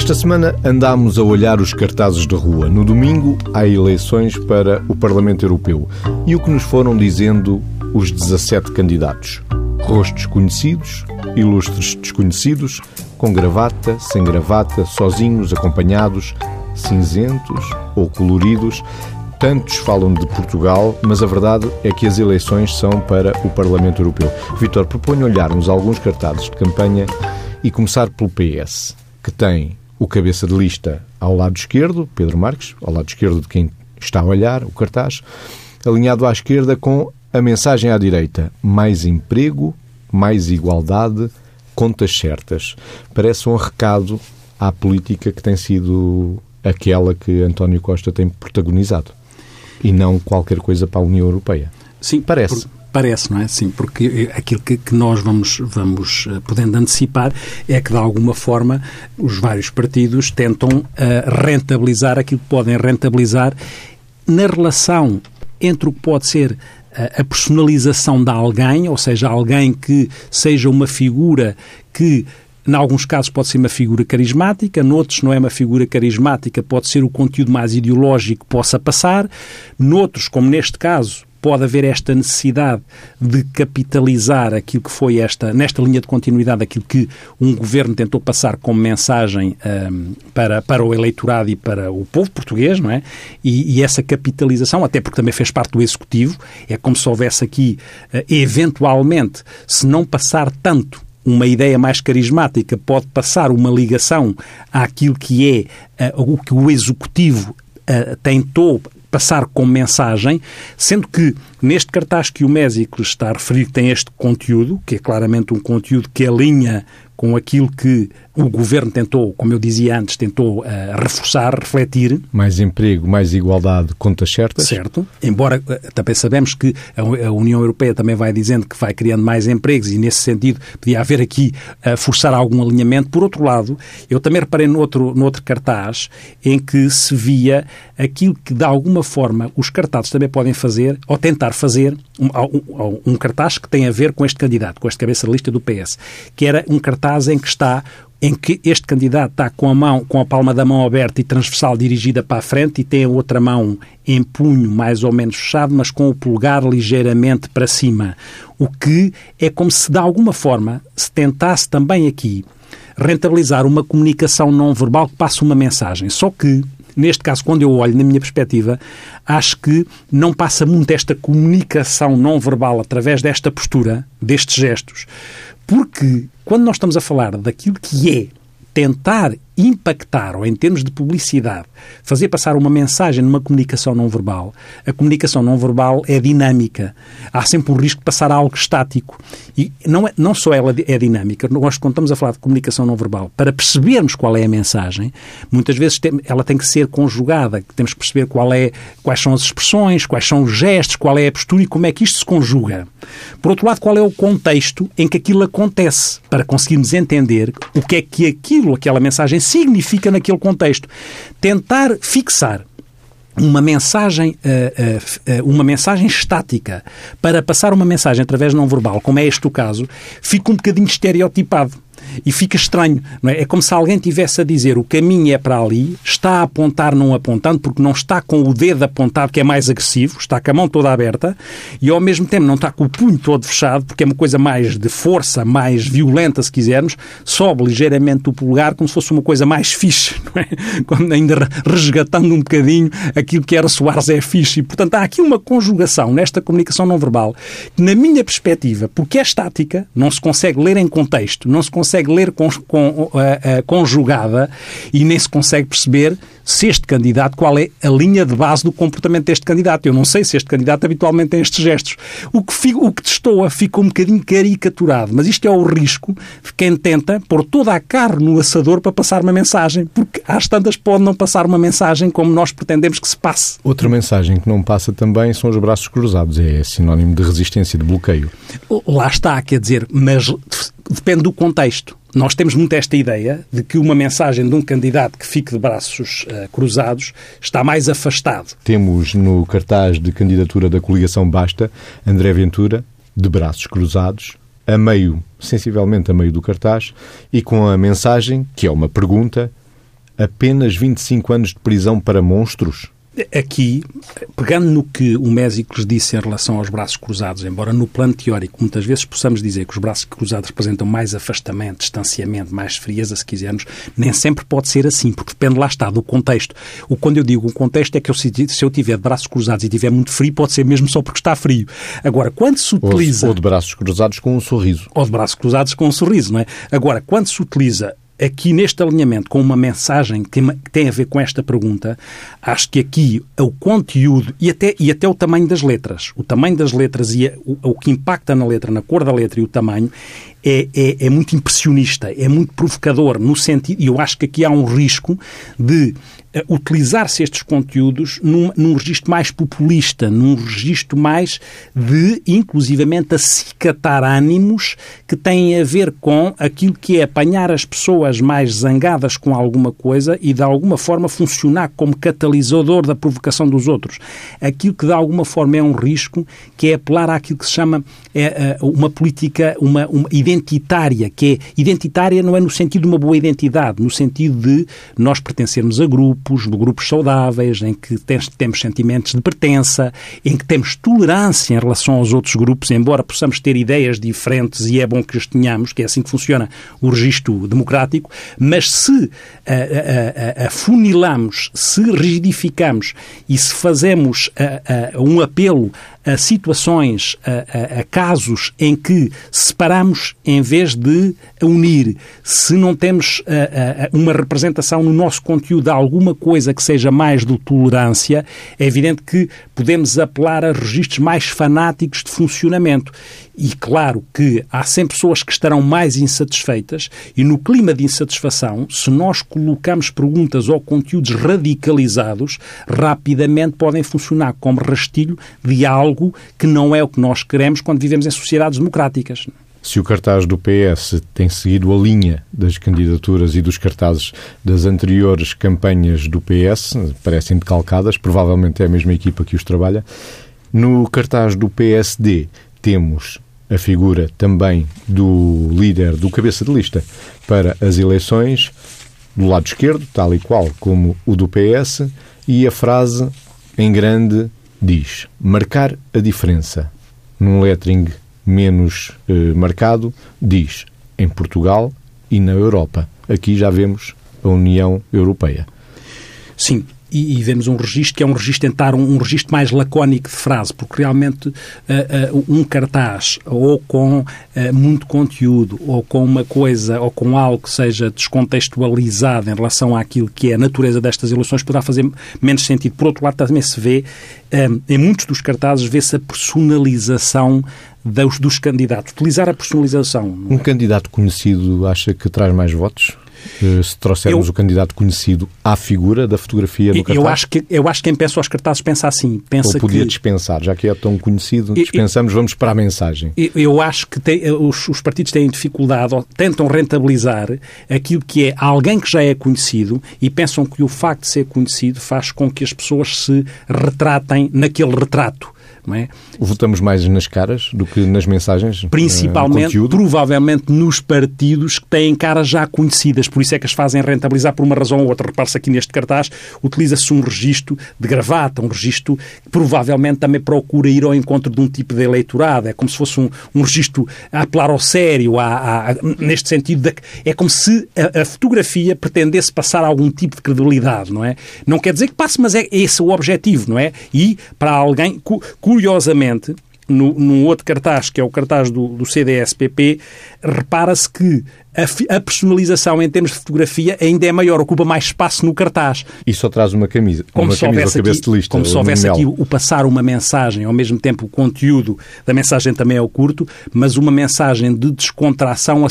Esta semana andámos a olhar os cartazes de rua. No domingo há eleições para o Parlamento Europeu. E o que nos foram dizendo os 17 candidatos? Rostos conhecidos, ilustres desconhecidos, com gravata, sem gravata, sozinhos, acompanhados, cinzentos ou coloridos. Tantos falam de Portugal, mas a verdade é que as eleições são para o Parlamento Europeu. Vitor, proponho olharmos alguns cartazes de campanha e começar pelo PS, que tem o cabeça de lista ao lado esquerdo, Pedro Marques, ao lado esquerdo de quem está a olhar o cartaz, alinhado à esquerda com a mensagem à direita: mais emprego, mais igualdade, contas certas. Parece um recado à política que tem sido aquela que António Costa tem protagonizado e não qualquer coisa para a União Europeia. Sim, parece. Por Parece, não é? Sim, porque aquilo que, que, nós vamos, vamos eh, podendo antecipar é que, de alguma forma, os vários partidos tentam uh, rentabilizar aquilo que podem rentabilizar na relação entre o que pode ser eh, a personalização de alguém, ou seja, alguém que seja uma figura que em alguns casos pode ser uma figura carismática, noutros não é uma figura carismática, pode ser o conteúdo mais ideológico que possa passar, noutros, como neste caso, pode haver esta necessidade de capitalizar aquilo que foi esta, nesta linha de continuidade, aquilo que um governo tentou passar como mensagem um, para, para o eleitorado e para o povo português, não é? E, e, essa capitalização, até porque também fez parte do executivo, é como se houvesse aqui, uh, eventualmente, se não passar tanto uma ideia mais carismática pode passar uma ligação àquilo que é uh, o que o executivo uh, tentou passar como mensagem, sendo que neste cartaz que o Mésico está a referir tem este conteúdo, que é claramente um conteúdo que alinha com aquilo que o governo tentou, como eu dizia antes, tentou uh, reforçar, refletir. Mais emprego, mais igualdade, contas certas. Certo. Embora uh, também sabemos que a, a, União Europeia também vai dizendo que vai criando mais empregos e, nesse sentido, podia haver aqui uh, forçar algum alinhamento. Por outro lado, eu também reparei no outro, no outro cartaz em que se via aquilo que, de alguma forma, os cartazes também podem fazer, ou tentar fazer, um, um, um cartaz que tem a ver com este candidato, com este cabeça de lista do PS, que era um cartaz em que está em que este candidato está com a mão, com a palma da mão aberta e transversal dirigida para a frente e tem a outra mão em punho mais ou menos fechado, mas com o polegar ligeiramente para cima. O que é como se de alguma forma se tentasse também aqui rentabilizar uma comunicação não verbal que passe uma mensagem. Só que neste caso, quando eu olho na minha perspectiva, acho que não passa muito esta comunicação não verbal através desta postura, destes gestos, porque quando nós estamos a falar daquilo que é tentar impactar, ou em termos de publicidade, fazer passar uma mensagem numa comunicação não verbal, a comunicação não verbal é dinâmica. Há sempre um risco de passar algo estático. E não, é, não só ela é dinâmica, nós, quando estamos a falar de comunicação não verbal, para percebermos qual é a mensagem, muitas vezes tem, ela tem que ser conjugada. Temos que perceber qual é, quais são as expressões, quais são os gestos, qual é a postura e como é que isto se conjuga. Por outro lado, qual é o contexto em que aquilo acontece, para conseguirmos entender o que é que aquilo, aquela mensagem significa naquele contexto. Tentar fixar uma mensagem, eh, eh, eh, uma mensagem estática para passar uma mensagem através não verbal, como é este o caso, fica um bocadinho estereotipado e fica estranho. Não é? é como se alguém tivesse a dizer o caminho é para ali, está a apontar não apontando, porque não está com o dedo apontado, que é mais agressivo, está com a mão toda aberta, e ao mesmo tempo não está com o punho todo fechado, porque é uma coisa mais de força, mais violenta, se quisermos, sobe ligeiramente o polegar como se fosse uma coisa mais fixe, não é? Quando ainda resgatando um bocadinho aquilo que era Soares é fixe. E, portanto, há aqui uma conjugação nesta comunicação não verbal que, na minha perspectiva, porque é estática, não se consegue ler em contexto, não se consegue consegue ler com, com, conjugada e nem se consegue perceber se este candidato, qual é a linha de base do comportamento deste candidato. Eu não sei se este candidato habitualmente tem estes gestos. O que, fico, o que destoa fica um bocadinho caricaturado, mas isto é o risco de quem tenta pôr toda a carne no assador para passar uma mensagem, porque às tantas pode não passar uma mensagem como nós pretendemos que se passe. Outra mensagem que não passa também são os braços cruzados, é sinónimo de resistência, de bloqueio. Lá está, quer dizer, mas depende do contexto. Nós temos muito esta ideia de que uma mensagem de um candidato que fique de braços uh, cruzados está mais afastado. Temos no cartaz de candidatura da coligação Basta André Ventura, de braços cruzados, a meio, sensivelmente a meio do cartaz, e com a mensagem, que é uma pergunta, apenas 25 anos de prisão para monstros? Aqui, pegando no que o Mésicles disse em relação aos braços cruzados, embora no plano teórico muitas vezes possamos dizer que os braços cruzados representam mais afastamento, distanciamento, mais frieza, se quisermos, nem sempre pode ser assim, porque depende, lá está, do contexto. O quando eu digo o contexto é que eu, se eu tiver de braços cruzados e tiver muito frio, pode ser mesmo só porque está frio. Agora, quando se utiliza... Ou de braços cruzados com um sorriso. Ou de braços cruzados com um sorriso, não é? Agora, quando se utiliza aqui neste alinhamento com uma mensagem que tem a ver com esta pergunta, acho que aqui o conteúdo e até, e até o tamanho das letras, o tamanho das letras e o, o que impacta na letra, na cor da letra e o tamanho, é, é, é muito impressionista, é muito provocador, no sentido, e eu acho que aqui há um risco de utilizar-se estes conteúdos num, num registro mais populista, num registro mais de, inclusivamente, acicatar ânimos que têm a ver com aquilo que é apanhar as pessoas mais zangadas com alguma coisa e, de alguma forma, funcionar como catalisador da provocação dos outros. Aquilo que, de alguma forma, é um risco, que é apelar àquilo que se chama é, uma política, uma, uma identitária, que é identitária não é no sentido de uma boa identidade, no sentido de nós pertencermos a grupos, de grupos saudáveis, em que temos sentimentos de pertença, em que temos tolerância em relação aos outros grupos, embora possamos ter ideias diferentes e é bom que as tenhamos, que é assim que funciona o registro democrático, mas se afunilamos, se rigidificamos e se fazemos um apelo a situações, a, a, a, casos em que separamos em vez de unir. Se não temos a, uma representação no nosso conteúdo de alguma coisa que seja mais de tolerância, é evidente que podemos apelar a registros mais fanáticos de funcionamento. E claro que há sempre pessoas que estarão mais insatisfeitas, e no clima de insatisfação, se nós colocamos perguntas ou conteúdos radicalizados, rapidamente podem funcionar como rastilho de algo que não é o que nós queremos quando vivemos em sociedades democráticas. Se o cartaz do PS tem seguido a linha das candidaturas e dos cartazes das anteriores campanhas do PS, parecem decalcadas, provavelmente é a mesma equipa que os trabalha. No cartaz do PSD temos a figura também do líder, do cabeça de lista para as eleições, do lado esquerdo, tal e qual como o do PS, e a frase em grande diz: marcar a diferença. Num lettering menos eh, marcado, diz em Portugal e na Europa. Aqui já vemos a União Europeia. Sim, e, e, vemos um registro que é um registro, tentar um, um registro mais lacónico de frase, porque realmente uh, uh, um cartaz ou com uh, muito conteúdo ou com uma coisa ou com algo que seja descontextualizado em relação àquilo que é a natureza destas eleições poderá fazer menos sentido. Por outro lado, também se vê, um, em muitos dos cartazes, vê-se a personalização dos, dos candidatos. Utilizar a personalização. Um candidato conhecido acha que traz mais votos? Eh, se trouxermos eu, o candidato conhecido à figura da fotografia no cartaz? Eu acho que, eu acho que quem pensa aos cartazes pensa assim. Pensa Ou podia que, dispensar, já que é tão conhecido, dispensamos, vamos para a mensagem. Eu acho que tem, os, os, partidos têm dificuldade, ou tentam rentabilizar aquilo que é alguém que já é conhecido e pensam que o facto de ser conhecido faz com que as pessoas se retratem naquele retrato é? Votamos mais nas caras do que nas mensagens? Principalmente, uh, provavelmente, nos partidos que têm caras já conhecidas, por isso é que as fazem rentabilizar por uma razão ou outra. Repare-se aqui neste cartaz, utiliza-se um registro de gravata, um registro que provavelmente também procura ir ao encontro de um tipo de eleitorado, é como se fosse um, um registro a apelar ao sério, a, a, neste sentido, de, é como se a, a, fotografia pretendesse passar algum tipo de credibilidade, não é? Não quer dizer que passe, mas é esse o objetivo, não é? E para alguém, curiosamente, no, num outro cartaz, que é o cartaz do, do CDS-PP, repara-se que a, a, personalização em termos de fotografia ainda é maior, ocupa mais espaço no cartaz. E só traz uma camisa, como uma se camisa aqui, de lista. Como se houvesse aqui o passar uma mensagem, ao mesmo tempo o conteúdo da mensagem também é o curto, mas uma mensagem de descontração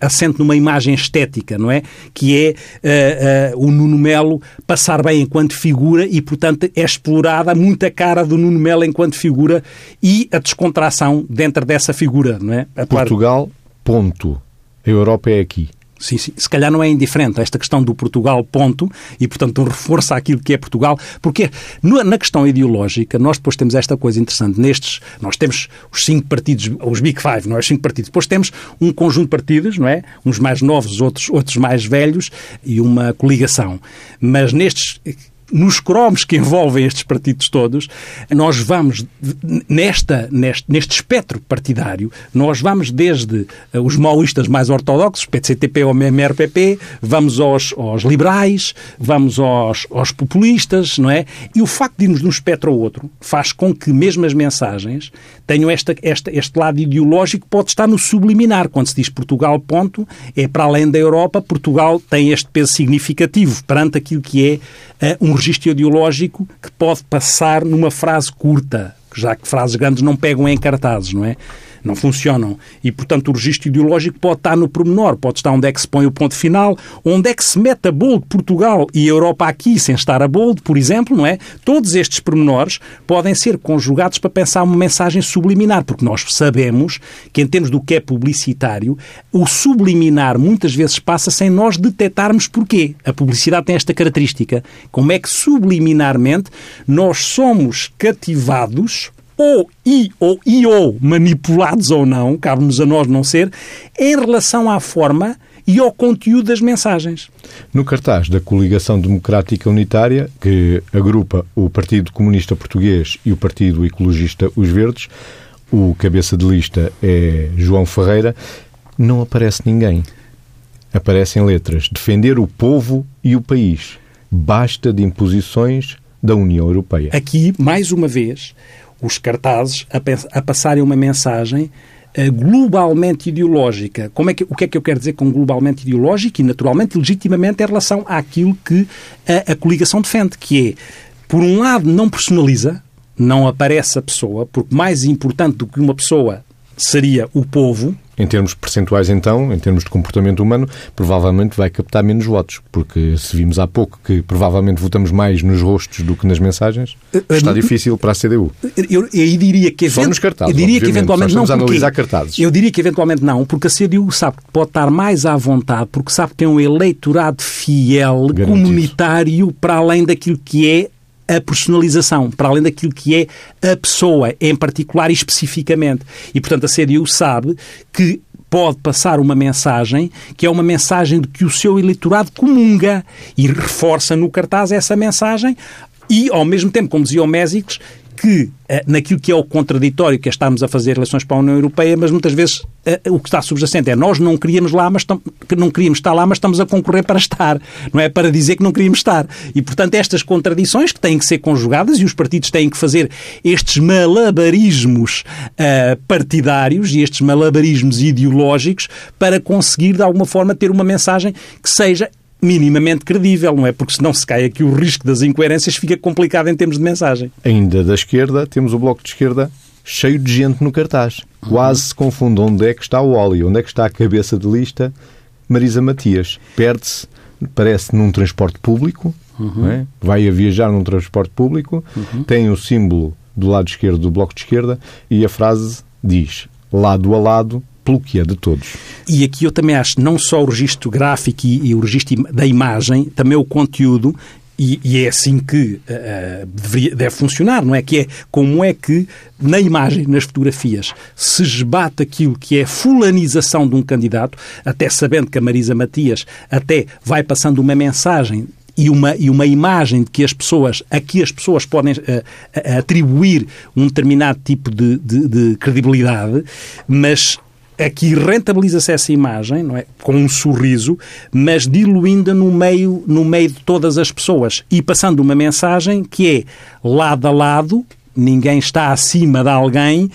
assente numa imagem estética, não é? Que é uh, uh, o Nuno Melo passar bem enquanto figura e, portanto, é explorada muita cara do Nuno Melo enquanto figura e a descontração dentro dessa figura, não é? Portugal, ponto. A Europa é aqui. Sim, sim. Se calhar não é indiferente esta questão do Portugal ponto e, portanto, reforça aquilo que é Portugal, porque na questão ideológica nós depois temos esta coisa interessante. Nestes, nós temos os cinco partidos, os Big Five, não é? Os cinco partidos. Depois temos um conjunto de partidos, não é? Uns mais novos, outros, outros mais velhos e uma coligação. Mas nestes nos cromos que envolvem estes partidos todos, nós vamos, nesta, neste, neste espectro partidário, nós vamos desde eh, os maoístas mais ortodoxos, PCTP ou MRPP, vamos aos, aos liberais, vamos aos, aos populistas, não é? E o facto de irmos de um espectro ao outro faz com que mesmo as mensagens tenham esta, esta, este lado ideológico que pode estar no subliminar. Quando se diz Portugal, ponto, é para além da Europa, Portugal tem este peso significativo perante aquilo que é uh, um registro ideológico que pode passar numa frase curta, já que frases grandes não pegam em cartazes, não é? Não funcionam. E, portanto, o registro ideológico pode estar no pormenor, pode estar onde é que se põe o ponto final, onde é que se mete a bold Portugal e Europa aqui sem estar a bold, por exemplo, não é? Todos estes pormenores podem ser conjugados para pensar uma mensagem subliminar, porque nós sabemos que, em termos do que é publicitário, o subliminar muitas vezes passa sem nós detectarmos porquê. A publicidade tem esta característica. Como é que subliminarmente nós somos cativados ou e ou e ou manipulados ou não, cabe-nos a nós não ser, em relação à forma e ao conteúdo das mensagens. No cartaz da Coligação Democrática Unitária, que agrupa o Partido Comunista Português e o Partido Ecologista Os Verdes, o cabeça de lista é João Ferreira, não aparece ninguém. Aparecem letras: defender o povo e o país. Basta de imposições da União Europeia. Aqui, mais uma vez, os cartazes a, a passarem uma mensagem uh, globalmente ideológica. Como é que, o que é que eu quero dizer com globalmente ideológico e, naturalmente, legitimamente em relação àquilo que a, a coligação defende, que é, por um lado, não personaliza, não aparece a pessoa, porque mais importante do que uma pessoa seria o povo, em termos percentuais, então, em termos de comportamento humano, provavelmente vai captar menos votos, porque se vimos há pouco que provavelmente votamos mais nos rostos do que nas mensagens, eh, eh, está difícil para a CDU. Eu, eu diria que Só nos cartazes, eu diria que eventualmente não, porque, analisar cartazes. Eu diria que eventualmente não, porque a CDU sabe que pode estar mais à vontade, porque sabe que tem um eleitorado fiel, Garantido. comunitário, para além daquilo que é a personalização, para além daquilo que é a pessoa, em particular e especificamente. E, portanto, a CDU sabe que pode passar uma mensagem que é uma mensagem de que o seu eleitorado comunga e reforça no cartaz essa mensagem e, ao mesmo tempo, como dizia o Mésicles, que eh, naquilo que é o contraditório que estarmos a fazer relações para a União Europeia, mas muitas vezes eh, o que está subjacente é nós não queríamos lá, mas não queríamos estar lá, mas estamos a concorrer para estar, não é para dizer que não queríamos estar. E portanto estas contradições que têm que ser conjugadas e os partidos têm que fazer estes malabarismos uh, partidários e estes malabarismos ideológicos para conseguir de alguma forma ter uma mensagem que seja minimamente credível, não é? Porque senão se cai aqui o risco das incoerências fica complicado em termos de mensagem. Ainda da esquerda, temos o Bloco de Esquerda cheio de gente no cartaz. Quase se confunde onde é que está o óleo, onde é que está a cabeça de lista Marisa Matias. Perde-se, parece, num transporte público, uhum. é? vai a viajar num transporte público, uhum. tem o símbolo do lado esquerdo do Bloco de Esquerda e a frase diz lado a lado pelo que é de todos. E aqui eu também acho não só o registro gráfico e, e o registro da imagem, também o conteúdo e, e, é assim que uh, deveria, deve funcionar, não é? Que é como é que na imagem, nas fotografias, se esbate aquilo que é fulanização de um candidato, até sabendo que a Marisa Matias até vai passando uma mensagem e uma, e uma imagem de que as pessoas, a que as pessoas podem uh, atribuir um determinado tipo de, de, de credibilidade, mas aqui rentabiliza-se essa imagem, não é? Com um sorriso, mas diluindo no meio, no meio de todas as pessoas e passando uma mensagem que é lado a lado, ninguém está acima de alguém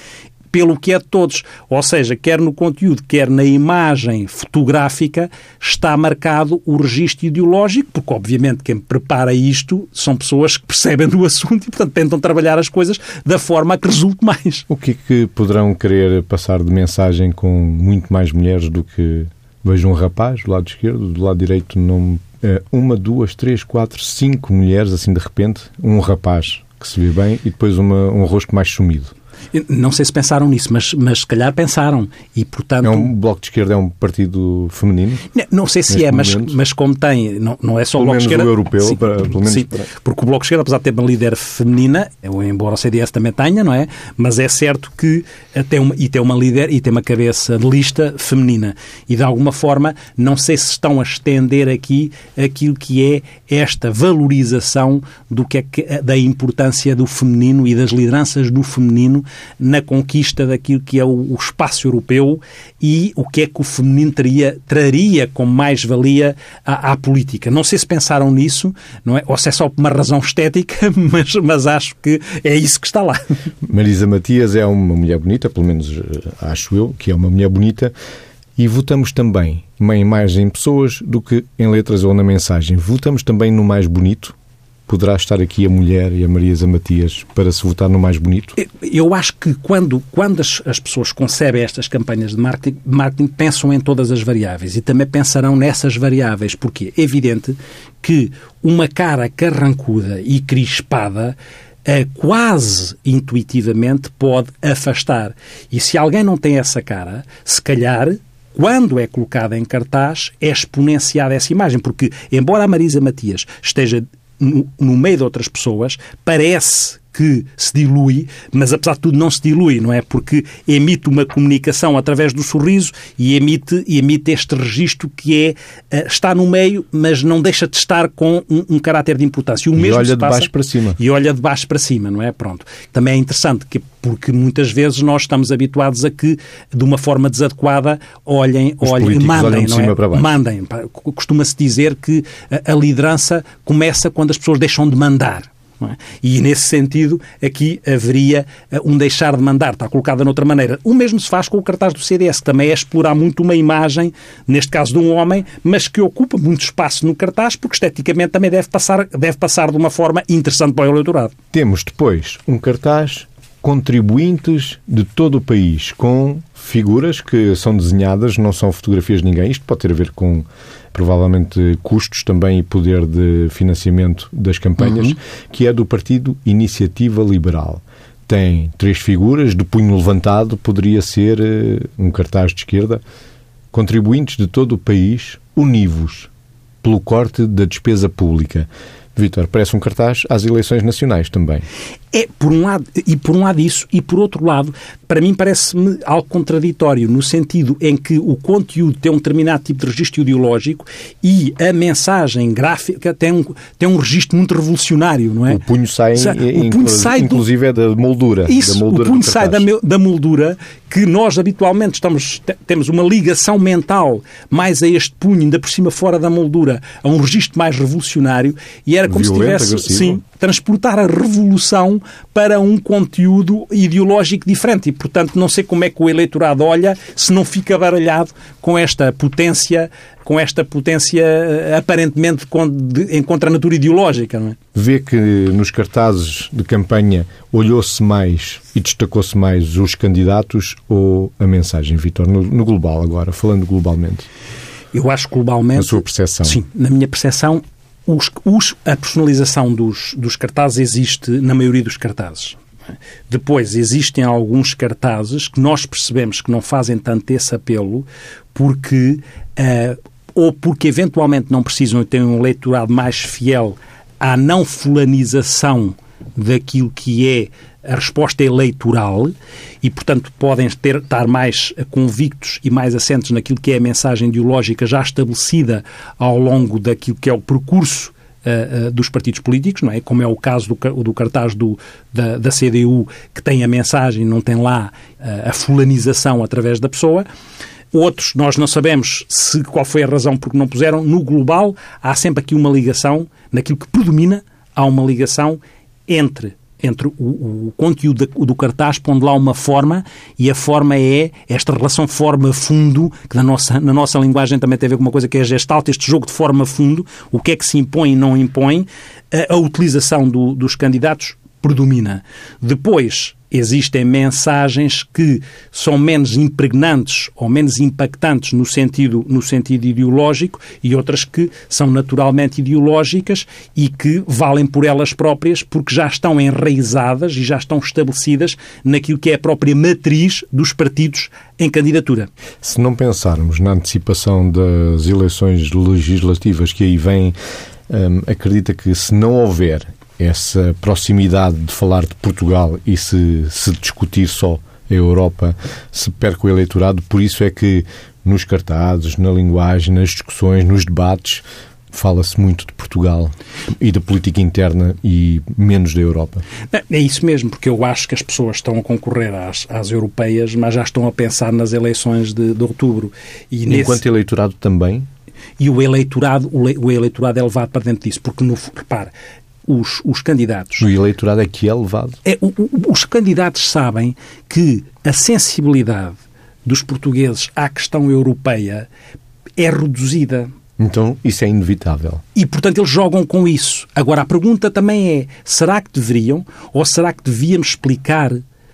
pelo que é de todos. Ou seja, quer no conteúdo, quer na imagem fotográfica, está marcado o registro ideológico, porque obviamente quem prepara isto são pessoas que percebem do assunto e, portanto, tentam trabalhar as coisas da forma que resulte mais. O que é que poderão querer passar de mensagem com muito mais mulheres do que vejo um rapaz do lado esquerdo, do lado direito não eh, uma, duas, três, quatro, cinco mulheres assim de repente, um rapaz que se vê bem e depois uma, um rosto mais sumido. Não sei se pensaram nisso, mas, mas se calhar pensaram. E, portanto... É um Bloco de Esquerda é um partido feminino? Não, não sei se é, mas, mas como tem... Não, não é só pelo o Bloco de Esquerda... o europeu, sim, para, pelo menos sim, para... porque o Bloco de Esquerda, apesar de ter uma líder feminina, embora o CDS também tenha, não é? Mas é certo que tem uma, e tem uma líder e tem uma cabeça de lista feminina. E, de alguma forma, não sei se estão a estender aqui aquilo que é esta valorização do que é que, da importância do feminino e das lideranças do feminino na conquista daquilo que é o, o espaço europeu e o que é que o feminino teria, traria como mais-valia à, à, política. Não sei se pensaram nisso, não é? ou se é só por uma razão estética, mas, mas acho que é isso que está lá. Marisa Matias é uma mulher bonita, pelo menos eh, acho eu que é uma mulher bonita, e votamos também mais em pessoas do que em letras ou na mensagem. Votamos também no mais bonito, poderá estar aqui a mulher e a Marisa Matias para se votar no mais bonito? Eu acho que quando, quando as, as pessoas concebem estas campanhas de marketing, marketing, pensam em todas as variáveis e também pensarão nessas variáveis, porque é evidente que uma cara carrancuda e crispada é, quase intuitivamente pode afastar. E se alguém não tem essa cara, se calhar quando é colocada em cartaz, é exponenciada essa imagem, porque, embora a Marisa Matias esteja no, no meio de outras pessoas, parece que se dilui, mas apesar de tudo não se dilui, não é? Porque emite uma comunicação através do sorriso e emite, e emite este registro que é uh, está no meio, mas não deixa de estar com um, um caráter de importância. O e mesmo olha de baixo para cima. E olha de baixo para cima, não é? Pronto. Também é interessante que porque muitas vezes nós estamos habituados a que, de uma forma desadequada, olhem, Os olhem mandem, não é? Mandem. Costuma-se dizer que a liderança começa quando as pessoas deixam de mandar. É? E nesse sentido, aqui haveria eh, um deixar de mandar, está colocada noutra maneira. O mesmo se faz com o cartaz do CDS, que também é explorar muito uma imagem, neste caso de um homem, mas que ocupa muito espaço no cartaz, porque esteticamente também deve passar, deve passar de uma forma interessante para o eleitorado. Temos depois um cartaz contribuintes de todo o país, com figuras que são desenhadas, não são fotografias de ninguém. Isto pode ter a ver com provavelmente custos também e poder de financiamento das campanhas, uhum. que é do Partido Iniciativa Liberal. Tem três figuras, de punho levantado, poderia ser uh, um cartaz de esquerda. Contribuintes de todo o país, univos pelo corte da despesa pública. Vítor, parece um cartaz às eleições nacionais também. É, por um lado, e por um lado isso, e por outro lado, para mim parece-me algo contraditório, no sentido em que o conteúdo tem um determinado tipo de registro ideológico e a mensagem gráfica tem um, tem um registro muito revolucionário, não é? O punho sai, o punho sai inclusive é da moldura. Isso, da moldura o punho sai da, da moldura que nós habitualmente estamos, temos uma ligação mental mais a este punho, ainda por cima fora da moldura, a um registro mais revolucionário e era como Violento, se tivesse, sim, transportar a revolução para um conteúdo ideológico diferente. E, portanto, não sei como é que o eleitorado olha se não fica baralhado com esta potência com esta potência eh, aparentemente em contra a natura ideológica. Não é? Vê que nos cartazes de campanha olhou-se mais e destacou-se mais os candidatos ou a mensagem, Vitor, no, no, global agora, falando globalmente? Eu acho globalmente... Na sua percepção? Sim, na minha percepção, os, os, a personalização dos, dos cartazes existe na maioria dos cartazes. Depois, existem alguns cartazes que nós percebemos que não fazem tanto esse apelo porque, uh, ou porque eventualmente não precisam e têm um leitorado mais fiel à não fulanização daquilo que é a resposta eleitoral e, portanto, podem ter, estar mais convictos e mais assentes naquilo que é a mensagem ideológica já estabelecida ao longo daquilo que é o percurso Uh, uh, dos partidos políticos, não é? Como é o caso do, do cartaz do, da, da, CDU, que tem a mensagem, não tem lá uh, a fulanização através da pessoa. Outros, nós não sabemos se qual foi a razão porque não puseram. No global, há sempre aqui uma ligação, naquilo que predomina, há uma ligação entre entre o, o conteúdo do, cartaz, pondo lá uma forma, e a forma é esta relação forma-fundo, que na nossa, na nossa linguagem também tem a ver com uma coisa que é gestalt, este jogo de forma-fundo, o que é que se impõe e não impõe, a, a utilização do, dos candidatos predomina. Depois, existem mensagens que são menos impregnantes ou menos impactantes no sentido, no sentido ideológico e outras que são naturalmente ideológicas e que valem por elas próprias porque já estão enraizadas e já estão estabelecidas naquilo que é a própria matriz dos partidos em candidatura. Se não pensarmos na antecipação das eleições legislativas que aí vêm, hum, acredita que se não houver essa proximidade de falar de Portugal e se, se discutir só a Europa, se perca o eleitorado. Por isso é que nos cartazes, na linguagem, nas discussões, nos debates, fala-se muito de Portugal e da política interna e menos da Europa. É isso mesmo, porque eu acho que as pessoas estão a concorrer às, às europeias, mas já estão a pensar nas eleições de, de outubro. E Enquanto nesse... eleitorado também? E o eleitorado, o, eleitorado é levado para dentro disso, porque, no, repare, os, os candidatos. O eleitorado é que é levado. É, o, o, os candidatos sabem que a sensibilidade dos portugueses à questão europeia é reduzida. Então, isso é inevitável. E, portanto, eles jogam com isso. Agora, a pergunta também é: será que deveriam ou será que devíamos explicar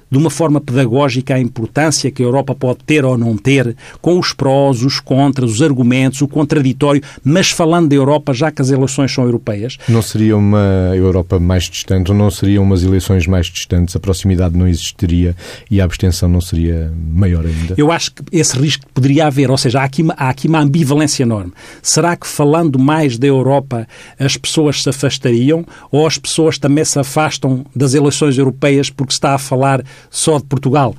de uma forma pedagógica a importância que a Europa pode ter ou não ter, com os prós, os contras, os argumentos, o contraditório, mas falando da Europa, já que as eleições são europeias. Não seria uma Europa mais distante ou não seriam umas eleições mais distantes? A proximidade não existiria e a abstenção não seria maior ainda? Eu acho que esse risco poderia haver, ou seja, há aqui, há aqui uma ambivalência enorme. Será que falando mais da Europa as pessoas se afastariam ou as pessoas também se afastam das eleições europeias porque se está a falar só de Portugal.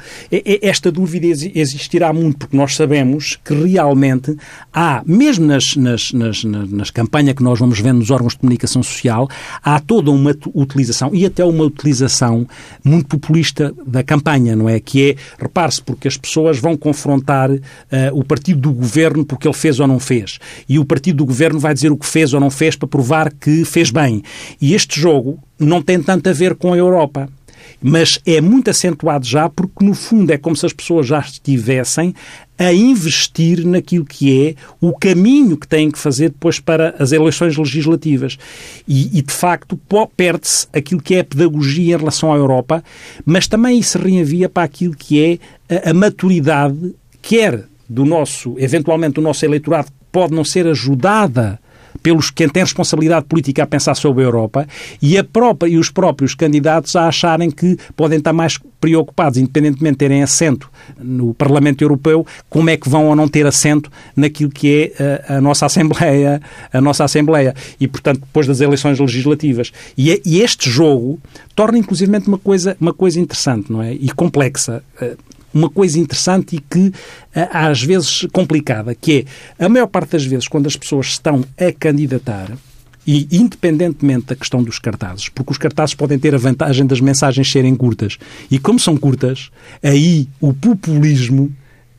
Esta dúvida existirá muito, porque nós sabemos que realmente há, mesmo nas, nas, nas, nas campanhas que nós vamos vendo nos órgãos de comunicação social, há toda uma utilização, e até uma utilização muito populista da campanha, não é? Que é, repare-se, porque as pessoas vão confrontar uh, o partido do governo porque ele fez ou não fez. E o partido do governo vai dizer o que fez ou não fez para provar que fez bem. E este jogo não tem tanto a ver com a Europa mas é muito acentuado já porque, no fundo, é como se as pessoas já estivessem a investir naquilo que é o caminho que têm que fazer depois para as eleições legislativas. E, e de facto, perde-se aquilo que é a pedagogia em relação à Europa, mas também isso reenvia para aquilo que é a, a maturidade, quer do nosso, eventualmente, do nosso eleitorado, que pode não ser ajudada pelos quem tem responsabilidade política a pensar sobre a Europa e, a própria, e os próprios candidatos a acharem que podem estar mais preocupados, independentemente de terem assento no Parlamento Europeu, como é que vão ou não ter assento naquilo que é a, a nossa Assembleia, a nossa Assembleia. E, portanto, depois das eleições legislativas. E, é, e este jogo torna, inclusive, uma coisa, uma coisa interessante, não é? E complexa uma coisa interessante e que às vezes complicada, que é a maior parte das vezes quando as pessoas estão a candidatar e independentemente da questão dos cartazes, porque os cartazes podem ter a vantagem das mensagens serem curtas. E como são curtas, aí o populismo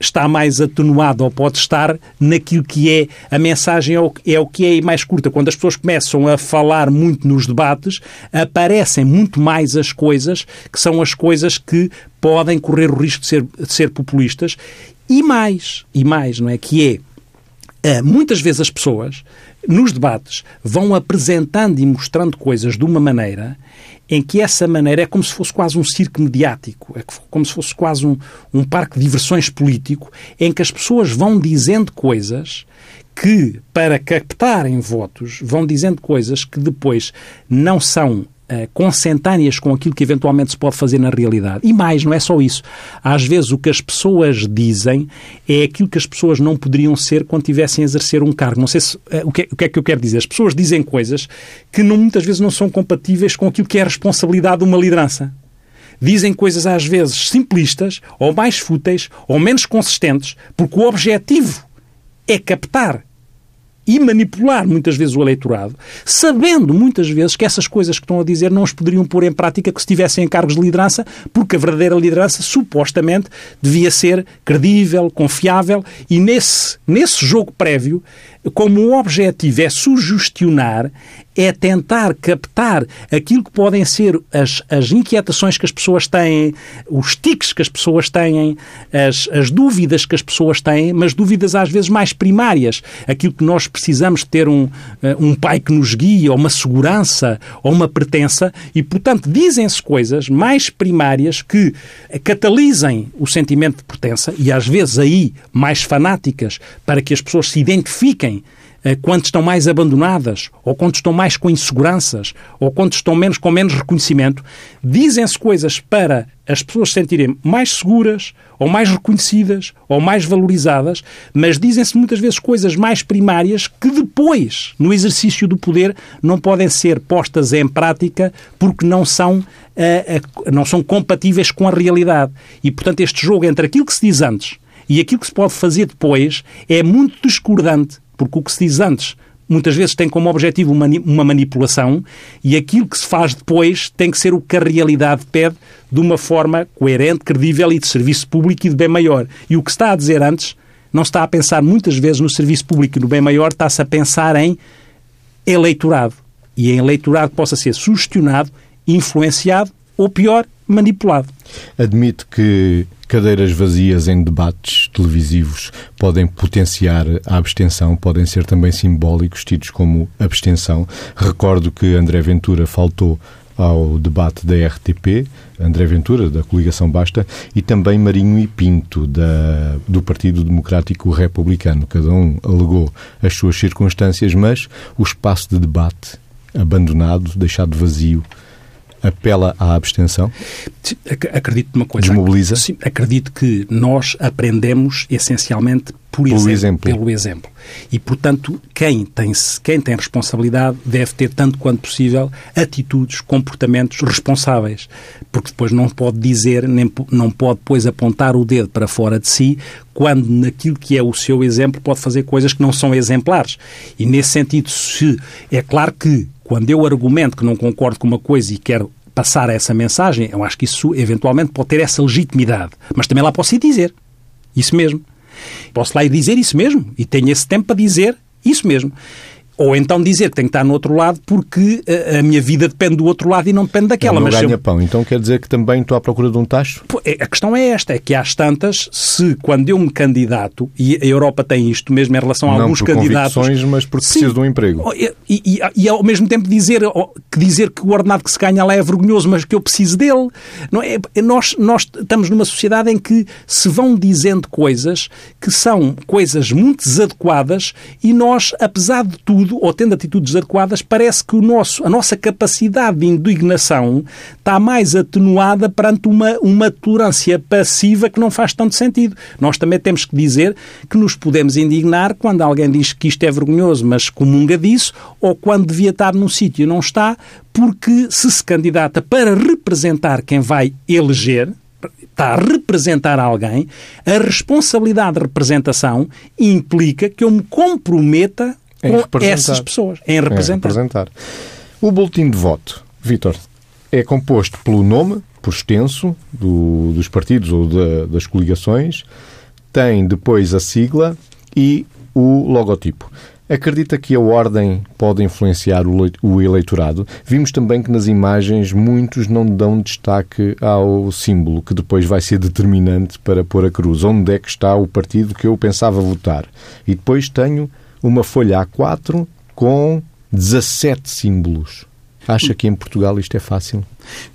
está mais atenuado ou pode estar naquilo que é a mensagem é o, é o que é mais curta. Quando as pessoas começam a falar muito nos debates, aparecem muito mais as coisas que são as coisas que podem correr o risco de ser, de ser populistas e mais, e mais, não é? Que é, eh, muitas vezes as pessoas, nos debates, vão apresentando e mostrando coisas de uma maneira em que essa maneira é como se fosse quase um circo mediático, é como se fosse quase um, um parque de diversões político, em que as pessoas vão dizendo coisas que, para captarem votos, vão dizendo coisas que depois não são uh, consentâneas com aquilo que eventualmente se pode fazer na realidade. E mais, não é só isso. Às vezes o que as pessoas dizem é aquilo que as pessoas não poderiam ser quando tivessem a exercer um cargo. Não sei se, uh, o, que é, o que é que eu quero dizer. As pessoas dizem coisas que não, muitas vezes não são compatíveis com aquilo que é a responsabilidade de uma liderança dizem coisas às vezes simplistas, ou mais fúteis, ou menos consistentes, porque o objetivo é captar e manipular muitas vezes o eleitorado, sabendo muitas vezes que essas coisas que estão a dizer não as poderiam pôr em prática que se estivessem em cargos de liderança, porque a verdadeira liderança supostamente devia ser credível, confiável e nesse, nesse jogo prévio, como o objetivo é sugestionar, é tentar captar aquilo que podem ser as, as inquietações que as pessoas têm, os tiques que as pessoas têm, as, as dúvidas que as pessoas têm, mas dúvidas às vezes mais primárias. Aquilo que nós precisamos ter um, eh, um pai que nos guie, ou uma segurança, ou uma pertença, e portanto dizem-se coisas mais primárias que catalisem o sentimento de pertença, e às vezes aí mais fanáticas, para que as pessoas se identifiquem quando estão mais abandonadas, ou quando estão mais com inseguranças, ou quando estão menos com menos reconhecimento, dizem-se coisas para as pessoas se sentirem mais seguras, ou mais reconhecidas, ou mais valorizadas, mas dizem-se muitas vezes coisas mais primárias que depois, no exercício do poder, não podem ser postas em prática porque não são, uh, uh, não são compatíveis com a realidade. E, portanto, este jogo entre aquilo que se diz antes e aquilo que se pode fazer depois é muito discordante porque o que se diz antes muitas vezes tem como objetivo uma, manipulação e aquilo que se faz depois tem que ser o que a realidade pede de uma forma coerente, credível e de serviço público e de bem maior. E o que está a dizer antes não está a pensar muitas vezes no serviço público e no bem maior, está-se a pensar em eleitorado. E em eleitorado que possa ser sugestionado, influenciado ou, pior, manipulado. Admito que cadeiras vazias em debates televisivos podem potenciar a abstenção, podem ser também simbólicos, tidos como abstenção. Recordo que André Ventura faltou ao debate da RTP, André Ventura, da coligação Basta, e também Marinho e Pinto, da, do Partido Democrático Republicano. Cada um alegou as suas circunstâncias, mas o espaço de debate abandonado, deixado vazio, apela à abstenção? Acredito numa coisa. Desmobiliza? Sim, acredito que nós aprendemos essencialmente por exemplo, exemplo, pelo exemplo. E, portanto, quem tem, quem tem responsabilidade deve ter, tanto quanto possível, atitudes, comportamentos responsáveis. Porque depois não pode dizer, nem, não pode depois apontar o dedo para fora de si, quando naquilo que é o seu exemplo pode fazer coisas que não são exemplares. E, nesse sentido, se é claro que quando eu argumento que não concordo com uma coisa e quero passar essa mensagem, eu acho que isso eventualmente pode ter essa legitimidade. Mas também lá posso ir dizer isso mesmo. Posso lá ir dizer isso mesmo e tenho esse tempo para dizer isso mesmo. Ou então dizer que tenho que estar no outro lado porque a, a minha vida depende do outro lado e não depende daquela. Não mas ganha eu... pão. Então quer dizer que também estou à procura de um tacho? É, a questão é esta, é que às tantas, se quando eu me candidato, e a Europa tem isto mesmo em relação a não alguns por candidatos... mas porque Sim. preciso de um emprego. Oh, e, e, e, ao mesmo tempo dizer que, dizer que o ordenado que se ganha lá é vergonhoso, mas que eu preciso dele. Não é, nós, nós estamos numa sociedade em que se vão dizendo coisas que são coisas muito desadequadas e nós, apesar de tudo, ou tendo atitudes atitudes adequadas, parece que o nosso, a nossa capacidade de indignação está mais atenuada perante uma, uma tolerância passiva que não faz tanto sentido. Nós também temos que dizer que nos podemos indignar quando alguém diz que isto é vergonhoso, mas comunga disso, ou quando devia estar num sítio e não está, porque se se candidata para representar quem vai eleger, está a representar alguém, a responsabilidade de representação implica que eu me comprometa com essas pessoas, em representar. em representar. O boletim de voto, Vítor, é composto pelo nome, por extenso, do, dos partidos ou da, das coligações, tem depois a sigla e o logotipo. Acredita que a ordem pode influenciar o eleitorado? Vimos também que nas imagens muitos não dão destaque ao símbolo, que depois vai ser determinante para pôr a cruz. Onde é que está o partido que eu pensava votar? E depois tenho uma folha A4 com 17 símbolos. Acha que em Portugal isto é fácil?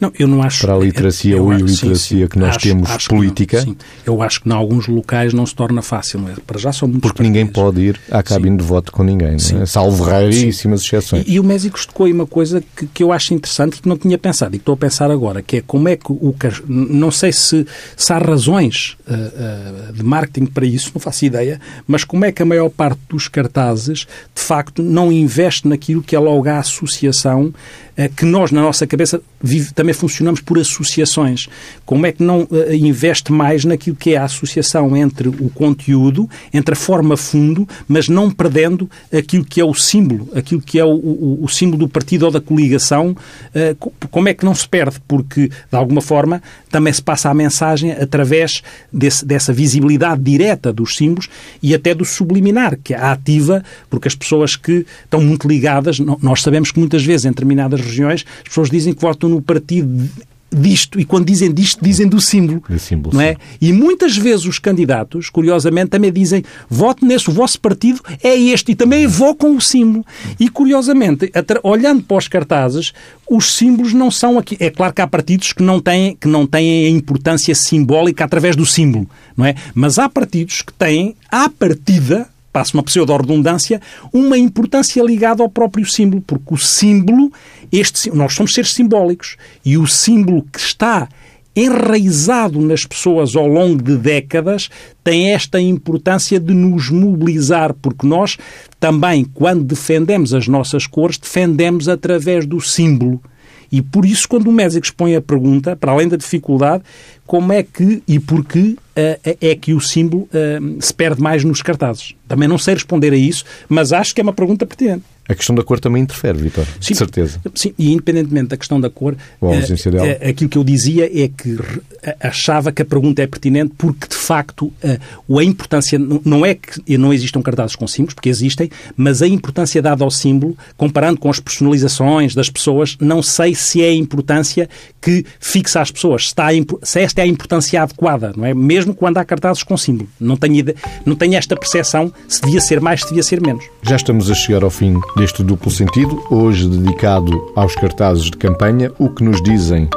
Não, eu não acho. Para a literacia ou iliteracia sim, sim. que nós acho, temos acho política? Que não, eu acho que em alguns locais não se torna fácil. Para já são muitos Porque ninguém pode ir à cabine de voto com ninguém, é? salvo raríssimas exceções. E, e, o México tocou aí uma coisa que, que eu acho interessante e que não tinha pensado e que estou a pensar agora, que é como é que o. Não sei se, se há razões uh, uh, de marketing para isso, não faço ideia, mas como é que a maior parte dos cartazes, de facto, não investe naquilo que é logo a associação que nós, na nossa cabeça, vive, também funcionamos por associações. Como é que não uh, investe mais naquilo que é a associação entre o conteúdo, entre a forma fundo, mas não perdendo aquilo que é o símbolo, aquilo que é o, o, o símbolo do partido ou da coligação? Uh, como é que não se perde? Porque, de alguma forma, também se passa a mensagem através desse, dessa visibilidade direta dos símbolos e até do subliminar, que é ativa, porque as pessoas que estão muito ligadas, nós sabemos que muitas vezes em determinadas regiões as pessoas dizem que votam no partido disto, e quando dizem disto, dizem do símbolo. Do símbolo não é? E muitas vezes os candidatos, curiosamente, também dizem vote nesse, o vosso partido é este, e também evocam o símbolo. E, curiosamente, olhando para os cartazes, os símbolos não são aqui. É claro que há partidos que não têm, que não têm a importância simbólica através do símbolo, não é? Mas há partidos que têm, à partida, passo uma pseudo-redundância, uma importância ligada ao próprio símbolo, porque o símbolo, este, nós somos seres simbólicos, e o símbolo que está enraizado nas pessoas ao longo de décadas tem esta importância de nos mobilizar, porque nós também, quando defendemos as nossas cores, defendemos através do símbolo. E por isso, quando o médico expõe a pergunta, para além da dificuldade, como é que e porquê uh, é que o símbolo uh, se perde mais nos cartazes? Também não sei responder a isso, mas acho que é uma pergunta pertinente. A questão da cor também interfere, Vitor, de certeza. Sim, e independentemente da questão da cor, a ausência dela. Uh, aquilo que eu dizia é que achava que a pergunta é pertinente porque, de facto, uh, a importância não é que não existam cartazes com símbolos, porque existem, mas a importância dada ao símbolo, comparando com as personalizações das pessoas, não sei se é a importância que fixa as pessoas, se, está se esta é a importância adequada, não é? Mesmo quando há cartazes com símbolo. Não tenho, não tenho esta percepção se devia ser mais, se devia ser menos. Já estamos a chegar ao fim deste duplo sentido, hoje dedicado aos cartazes de campanha, o que nos dizem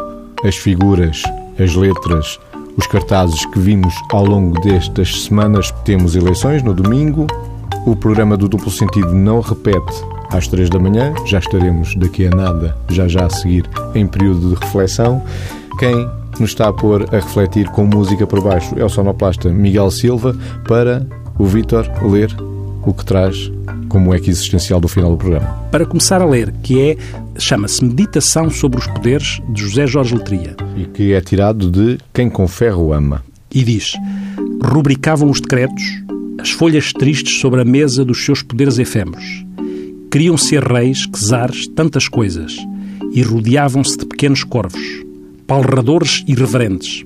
as figuras, as letras, os cartazes que vimos ao longo destas semanas. Temos eleições no domingo, o programa do duplo sentido não repete às três da manhã, já estaremos daqui a nada, já já a seguir, em período de reflexão. Quem nos está a pôr a refletir com música por baixo é o sonoplasta Miguel Silva para o Vítor ler o que traz como é que existencial do final do programa. Para começar a ler, que é chama-se Meditação sobre os Poderes de José Jorge Letria. E que é tirado de Quem com ferro ama. E diz: rubricavam os decretos as folhas tristes sobre a mesa dos seus poderes efêmeros. Queriam ser reis, czares, tantas coisas, e rodeavam-se de pequenos corvos, palradores irreverentes,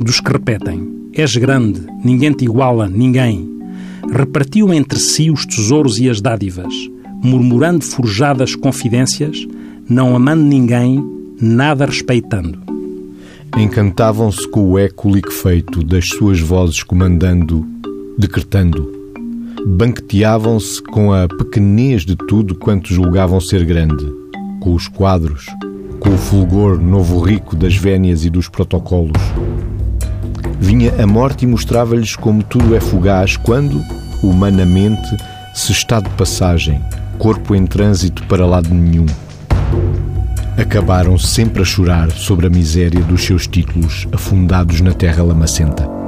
dos que repetem: És grande, ninguém te iguala, ninguém repartiam entre si os tesouros e as dádivas, murmurando forjadas confidências, não amando ninguém, nada respeitando. Encantavam-se com o eco liquefeito das suas vozes comandando, decretando. Banqueteavam-se com a pequenez de tudo quanto julgavam ser grande, com os quadros, com o fulgor novo rico das vénias e dos protocolos, Vinha a morte e mostrava-lhes como tudo é fugaz quando, humanamente, se está de passagem, corpo em trânsito para lado nenhum. Acabaram sempre a chorar sobre a miséria dos seus títulos afundados na terra lamacenta.